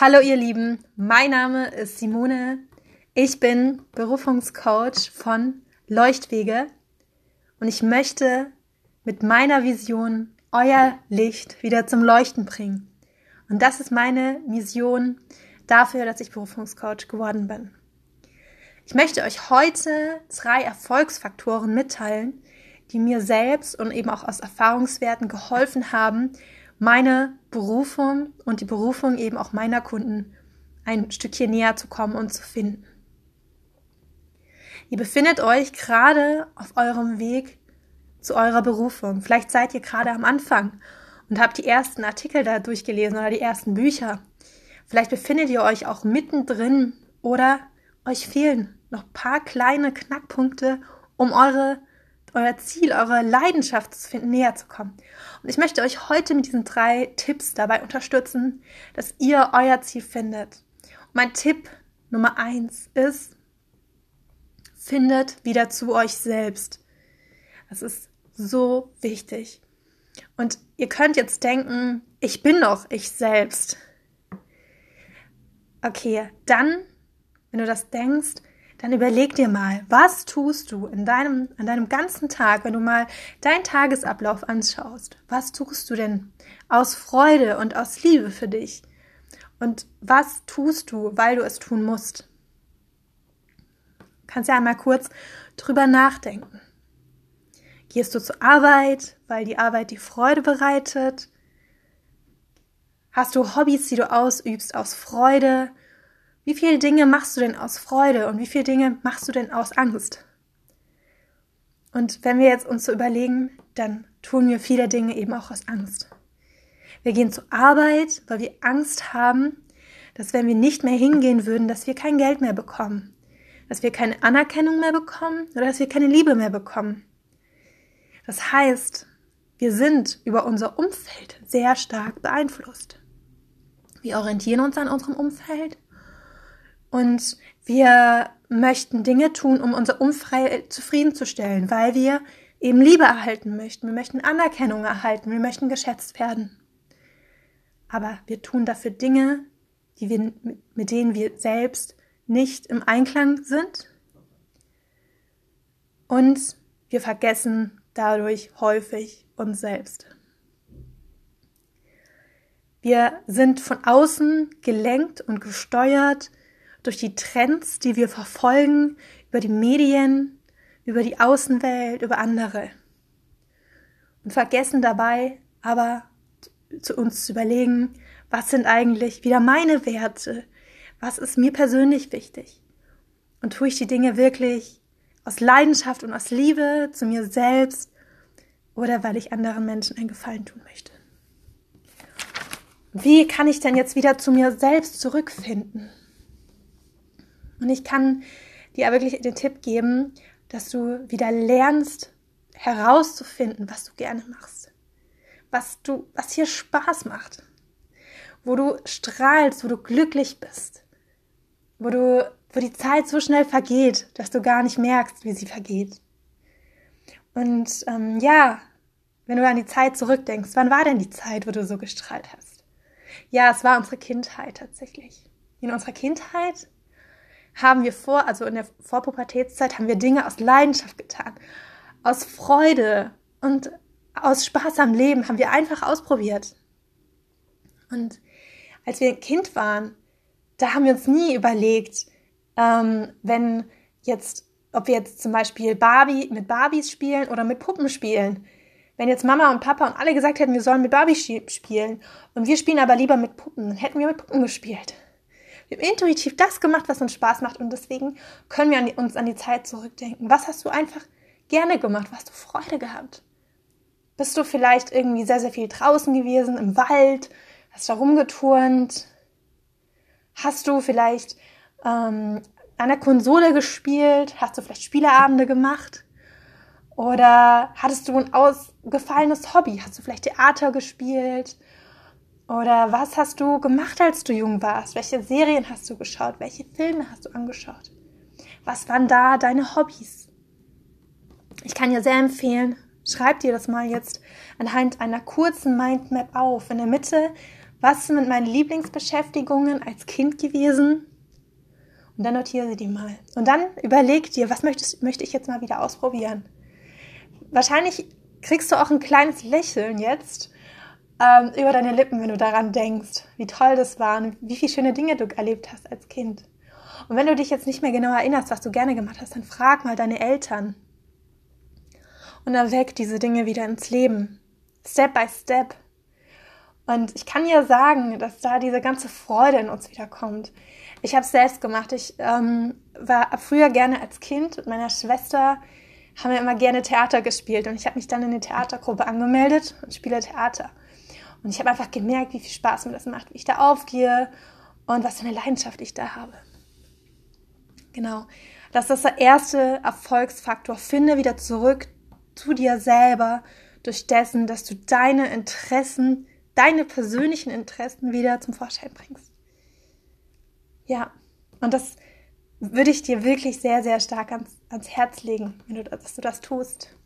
Hallo ihr Lieben, mein Name ist Simone. Ich bin Berufungscoach von Leuchtwege und ich möchte mit meiner Vision euer Licht wieder zum Leuchten bringen. Und das ist meine Mission dafür, dass ich Berufungscoach geworden bin. Ich möchte euch heute drei Erfolgsfaktoren mitteilen, die mir selbst und eben auch aus Erfahrungswerten geholfen haben, meine Berufung und die Berufung eben auch meiner Kunden ein Stückchen näher zu kommen und zu finden. Ihr befindet euch gerade auf eurem Weg zu eurer Berufung. Vielleicht seid ihr gerade am Anfang und habt die ersten Artikel da durchgelesen oder die ersten Bücher. Vielleicht befindet ihr euch auch mittendrin oder euch fehlen noch paar kleine Knackpunkte, um eure euer Ziel, eure Leidenschaft zu finden, näher zu kommen. Und ich möchte euch heute mit diesen drei Tipps dabei unterstützen, dass ihr euer Ziel findet. Und mein Tipp Nummer eins ist, findet wieder zu euch selbst. Das ist so wichtig. Und ihr könnt jetzt denken, ich bin doch ich selbst. Okay, dann, wenn du das denkst, dann überleg dir mal, was tust du in deinem, an deinem ganzen Tag, wenn du mal deinen Tagesablauf anschaust? Was tust du denn aus Freude und aus Liebe für dich? Und was tust du, weil du es tun musst? Kannst ja einmal kurz drüber nachdenken. Gehst du zur Arbeit, weil die Arbeit die Freude bereitet? Hast du Hobbys, die du ausübst aus Freude? Wie viele Dinge machst du denn aus Freude und wie viele Dinge machst du denn aus Angst? Und wenn wir jetzt uns so überlegen, dann tun wir viele Dinge eben auch aus Angst. Wir gehen zur Arbeit, weil wir Angst haben, dass wenn wir nicht mehr hingehen würden, dass wir kein Geld mehr bekommen, dass wir keine Anerkennung mehr bekommen oder dass wir keine Liebe mehr bekommen. Das heißt, wir sind über unser Umfeld sehr stark beeinflusst. Wir orientieren uns an unserem Umfeld und wir möchten Dinge tun, um unser Umfeld zufriedenzustellen, weil wir eben Liebe erhalten möchten. Wir möchten Anerkennung erhalten. Wir möchten geschätzt werden. Aber wir tun dafür Dinge, die wir, mit denen wir selbst nicht im Einklang sind. Und wir vergessen dadurch häufig uns selbst. Wir sind von außen gelenkt und gesteuert durch die Trends, die wir verfolgen, über die Medien, über die Außenwelt, über andere. Und vergessen dabei aber zu uns zu überlegen, was sind eigentlich wieder meine Werte? Was ist mir persönlich wichtig? Und tue ich die Dinge wirklich aus Leidenschaft und aus Liebe zu mir selbst oder weil ich anderen Menschen einen Gefallen tun möchte? Wie kann ich denn jetzt wieder zu mir selbst zurückfinden? Und ich kann dir wirklich den Tipp geben, dass du wieder lernst herauszufinden, was du gerne machst. Was du, was hier Spaß macht. Wo du strahlst, wo du glücklich bist. Wo du, wo die Zeit so schnell vergeht, dass du gar nicht merkst, wie sie vergeht. Und ähm, ja, wenn du an die Zeit zurückdenkst, wann war denn die Zeit, wo du so gestrahlt hast? Ja, es war unsere Kindheit tatsächlich. In unserer Kindheit haben wir vor, also in der Vorpubertätszeit, haben wir Dinge aus Leidenschaft getan, aus Freude und aus Spaß am Leben haben wir einfach ausprobiert. Und als wir ein Kind waren, da haben wir uns nie überlegt, ähm, wenn jetzt, ob wir jetzt zum Beispiel Barbie mit Barbies spielen oder mit Puppen spielen. Wenn jetzt Mama und Papa und alle gesagt hätten, wir sollen mit Barbie spielen und wir spielen aber lieber mit Puppen, dann hätten wir mit Puppen gespielt. Wir haben intuitiv das gemacht, was uns Spaß macht und deswegen können wir uns an die Zeit zurückdenken. Was hast du einfach gerne gemacht? Was hast du Freude gehabt? Bist du vielleicht irgendwie sehr, sehr viel draußen gewesen, im Wald? Hast da rumgeturnt? Hast du vielleicht ähm, an der Konsole gespielt? Hast du vielleicht Spieleabende gemacht? Oder hattest du ein ausgefallenes Hobby? Hast du vielleicht Theater gespielt? Oder was hast du gemacht, als du jung warst? Welche Serien hast du geschaut? Welche Filme hast du angeschaut? Was waren da deine Hobbys? Ich kann dir sehr empfehlen, schreib dir das mal jetzt anhand einer kurzen Mindmap auf. In der Mitte Was sind meine Lieblingsbeschäftigungen als Kind gewesen? Und dann notiere sie die mal. Und dann überleg dir, was möchtest, möchte ich jetzt mal wieder ausprobieren? Wahrscheinlich kriegst du auch ein kleines Lächeln jetzt ähm, über deine Lippen, wenn du daran denkst, wie toll das war und wie viele schöne Dinge du erlebt hast als Kind. Und wenn du dich jetzt nicht mehr genau erinnerst, was du gerne gemacht hast, dann frag mal deine Eltern. Und erweck diese Dinge wieder ins Leben. Step by step. Und ich kann ja sagen, dass da diese ganze Freude in uns wiederkommt. Ich habe es selbst gemacht. Ich ähm, war früher gerne als Kind mit meiner Schwester, haben wir immer gerne Theater gespielt. Und ich habe mich dann in eine Theatergruppe angemeldet und spiele Theater. Und ich habe einfach gemerkt, wie viel Spaß mir das macht, wie ich da aufgehe und was für eine Leidenschaft ich da habe. Genau. Das ist der erste Erfolgsfaktor. Finde wieder zurück zu dir selber durch dessen, dass du deine Interessen, deine persönlichen Interessen wieder zum Vorschein bringst. Ja, und das würde ich dir wirklich sehr, sehr stark ans, ans Herz legen, wenn du, dass du das tust.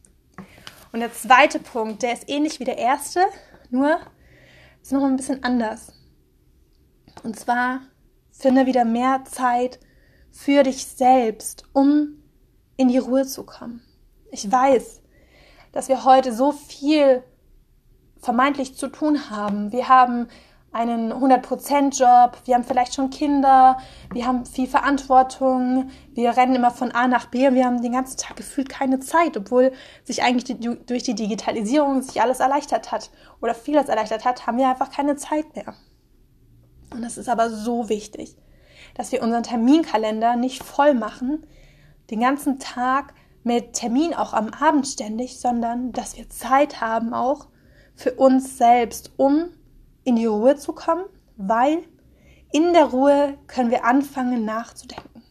Und der zweite Punkt, der ist ähnlich wie der erste, nur ist noch ein bisschen anders. Und zwar finde wieder mehr Zeit für dich selbst, um in die Ruhe zu kommen. Ich weiß, dass wir heute so viel vermeintlich zu tun haben. Wir haben einen 100%-Job, wir haben vielleicht schon Kinder, wir haben viel Verantwortung, wir rennen immer von A nach B und wir haben den ganzen Tag gefühlt keine Zeit, obwohl sich eigentlich die, durch die Digitalisierung sich alles erleichtert hat oder vieles erleichtert hat, haben wir einfach keine Zeit mehr. Und das ist aber so wichtig, dass wir unseren Terminkalender nicht voll machen, den ganzen Tag mit Termin auch am Abend ständig, sondern dass wir Zeit haben auch für uns selbst, um in die Ruhe zu kommen, weil in der Ruhe können wir anfangen nachzudenken.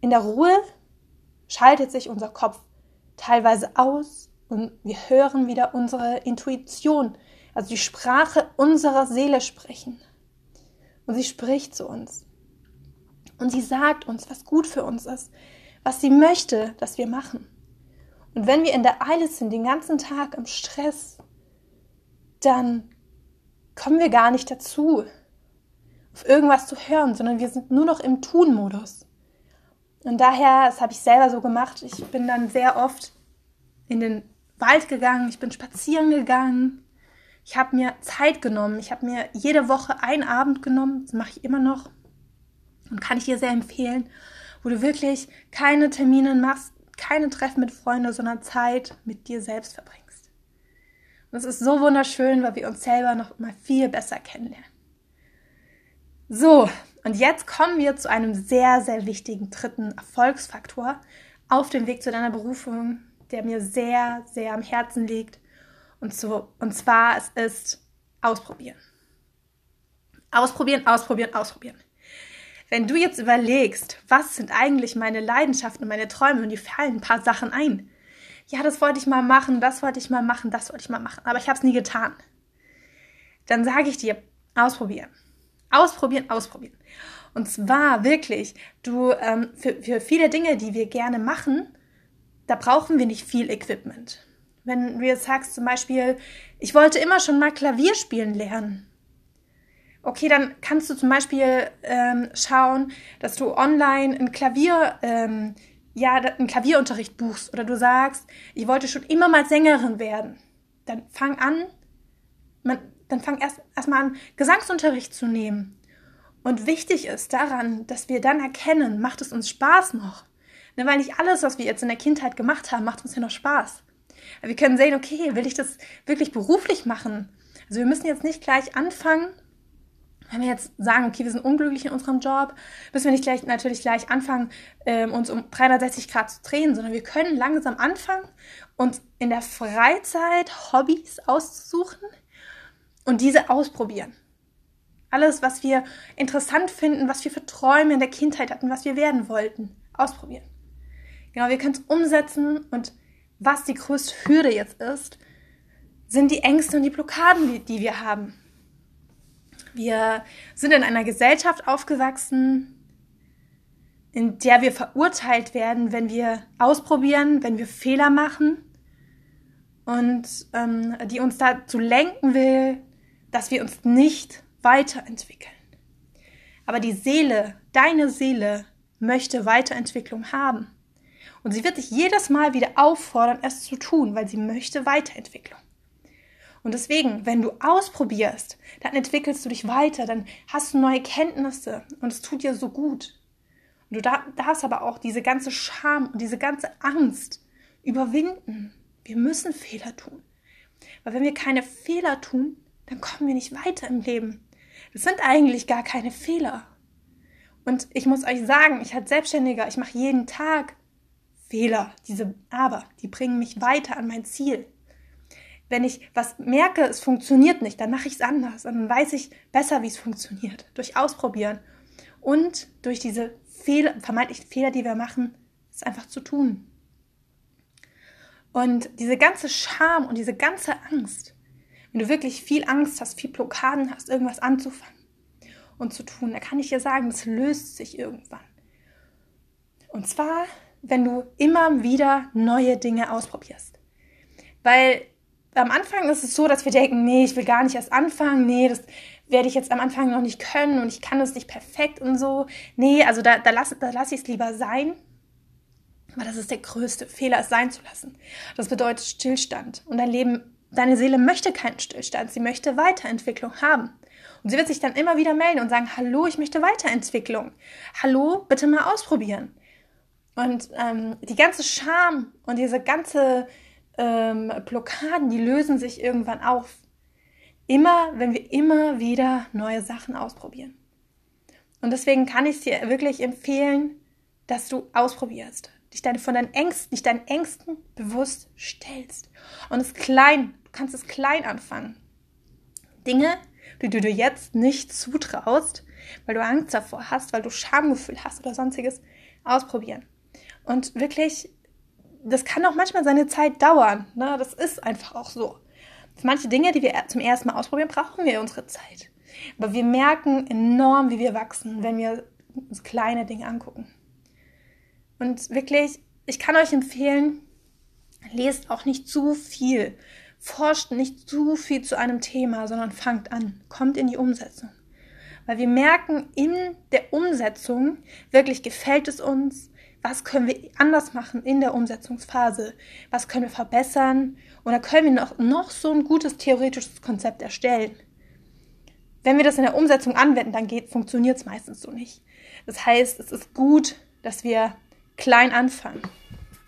In der Ruhe schaltet sich unser Kopf teilweise aus und wir hören wieder unsere Intuition, also die Sprache unserer Seele sprechen. Und sie spricht zu uns. Und sie sagt uns, was gut für uns ist, was sie möchte, dass wir machen. Und wenn wir in der Eile sind, den ganzen Tag im Stress, dann kommen wir gar nicht dazu, auf irgendwas zu hören, sondern wir sind nur noch im Tun-Modus. Und daher, das habe ich selber so gemacht, ich bin dann sehr oft in den Wald gegangen, ich bin spazieren gegangen, ich habe mir Zeit genommen, ich habe mir jede Woche einen Abend genommen, das mache ich immer noch und kann ich dir sehr empfehlen, wo du wirklich keine Termine machst, keine Treffen mit Freunden, sondern Zeit mit dir selbst verbringst. Und es ist so wunderschön, weil wir uns selber noch mal viel besser kennenlernen. So, und jetzt kommen wir zu einem sehr, sehr wichtigen dritten Erfolgsfaktor auf dem Weg zu deiner Berufung, der mir sehr, sehr am Herzen liegt. Und, so, und zwar, es ist ausprobieren. Ausprobieren, ausprobieren, ausprobieren. Wenn du jetzt überlegst, was sind eigentlich meine Leidenschaften und meine Träume und dir fallen ein paar Sachen ein, ja, das wollte ich mal machen, das wollte ich mal machen, das wollte ich mal machen, aber ich habe es nie getan. Dann sage ich dir, ausprobieren. Ausprobieren, ausprobieren. Und zwar wirklich, du, ähm, für, für viele Dinge, die wir gerne machen, da brauchen wir nicht viel Equipment. Wenn du jetzt sagst zum Beispiel, ich wollte immer schon mal Klavier spielen lernen. Okay, dann kannst du zum Beispiel ähm, schauen, dass du online ein Klavier ähm, ja, einen Klavierunterricht buchst oder du sagst, ich wollte schon immer mal Sängerin werden, dann fang an, man, dann fang erst erstmal an, Gesangsunterricht zu nehmen. Und wichtig ist daran, dass wir dann erkennen, macht es uns Spaß noch? Ne, weil nicht alles, was wir jetzt in der Kindheit gemacht haben, macht uns ja noch Spaß. wir können sehen, okay, will ich das wirklich beruflich machen? Also wir müssen jetzt nicht gleich anfangen, wenn wir jetzt sagen, okay, wir sind unglücklich in unserem Job, müssen wir nicht gleich, natürlich gleich anfangen, ähm, uns um 360 Grad zu drehen, sondern wir können langsam anfangen, uns in der Freizeit Hobbys auszusuchen und diese ausprobieren. Alles, was wir interessant finden, was wir für Träume in der Kindheit hatten, was wir werden wollten, ausprobieren. Genau, wir können es umsetzen und was die größte Hürde jetzt ist, sind die Ängste und die Blockaden, die, die wir haben. Wir sind in einer Gesellschaft aufgewachsen, in der wir verurteilt werden, wenn wir ausprobieren, wenn wir Fehler machen und ähm, die uns dazu lenken will, dass wir uns nicht weiterentwickeln. Aber die Seele, deine Seele, möchte Weiterentwicklung haben. Und sie wird dich jedes Mal wieder auffordern, es zu tun, weil sie möchte Weiterentwicklung. Und deswegen, wenn du ausprobierst, dann entwickelst du dich weiter, dann hast du neue Kenntnisse und es tut dir so gut. Und du darfst aber auch diese ganze Scham und diese ganze Angst überwinden. Wir müssen Fehler tun. Weil wenn wir keine Fehler tun, dann kommen wir nicht weiter im Leben. Das sind eigentlich gar keine Fehler. Und ich muss euch sagen, ich als Selbstständiger, ich mache jeden Tag Fehler, diese aber, die bringen mich weiter an mein Ziel. Wenn ich was merke, es funktioniert nicht, dann mache ich es anders. Und dann weiß ich besser, wie es funktioniert. Durch Ausprobieren. Und durch diese Fehler, vermeintlichen Fehler, die wir machen, es einfach zu tun. Und diese ganze Scham und diese ganze Angst, wenn du wirklich viel Angst hast, viel Blockaden hast, irgendwas anzufangen und zu tun, da kann ich dir sagen, das löst sich irgendwann. Und zwar, wenn du immer wieder neue Dinge ausprobierst. Weil am Anfang ist es so, dass wir denken, nee, ich will gar nicht erst anfangen, nee, das werde ich jetzt am Anfang noch nicht können und ich kann das nicht perfekt und so. Nee, also da, da lasse da lass ich es lieber sein. Aber das ist der größte Fehler, es sein zu lassen. Das bedeutet Stillstand. Und dein Leben, deine Seele möchte keinen Stillstand. Sie möchte Weiterentwicklung haben. Und sie wird sich dann immer wieder melden und sagen, hallo, ich möchte Weiterentwicklung. Hallo, bitte mal ausprobieren. Und ähm, die ganze Scham und diese ganze ähm, Blockaden, die lösen sich irgendwann auf. Immer, wenn wir immer wieder neue Sachen ausprobieren. Und deswegen kann ich dir wirklich empfehlen, dass du ausprobierst, dich deine, von deinen Ängsten, dich deinen Ängsten bewusst stellst. Und es klein, du kannst es klein anfangen. Dinge, die du dir jetzt nicht zutraust, weil du Angst davor hast, weil du Schamgefühl hast oder sonstiges, ausprobieren. Und wirklich, das kann auch manchmal seine Zeit dauern. Ne? Das ist einfach auch so. Für manche Dinge, die wir zum ersten Mal ausprobieren, brauchen wir unsere Zeit. Aber wir merken enorm, wie wir wachsen, wenn wir uns kleine Dinge angucken. Und wirklich, ich kann euch empfehlen, lest auch nicht zu viel. Forscht nicht zu viel zu einem Thema, sondern fangt an, kommt in die Umsetzung. Weil wir merken in der Umsetzung, wirklich gefällt es uns, was können wir anders machen in der Umsetzungsphase, was können wir verbessern oder können wir noch, noch so ein gutes theoretisches Konzept erstellen. Wenn wir das in der Umsetzung anwenden, dann funktioniert es meistens so nicht. Das heißt, es ist gut, dass wir klein anfangen.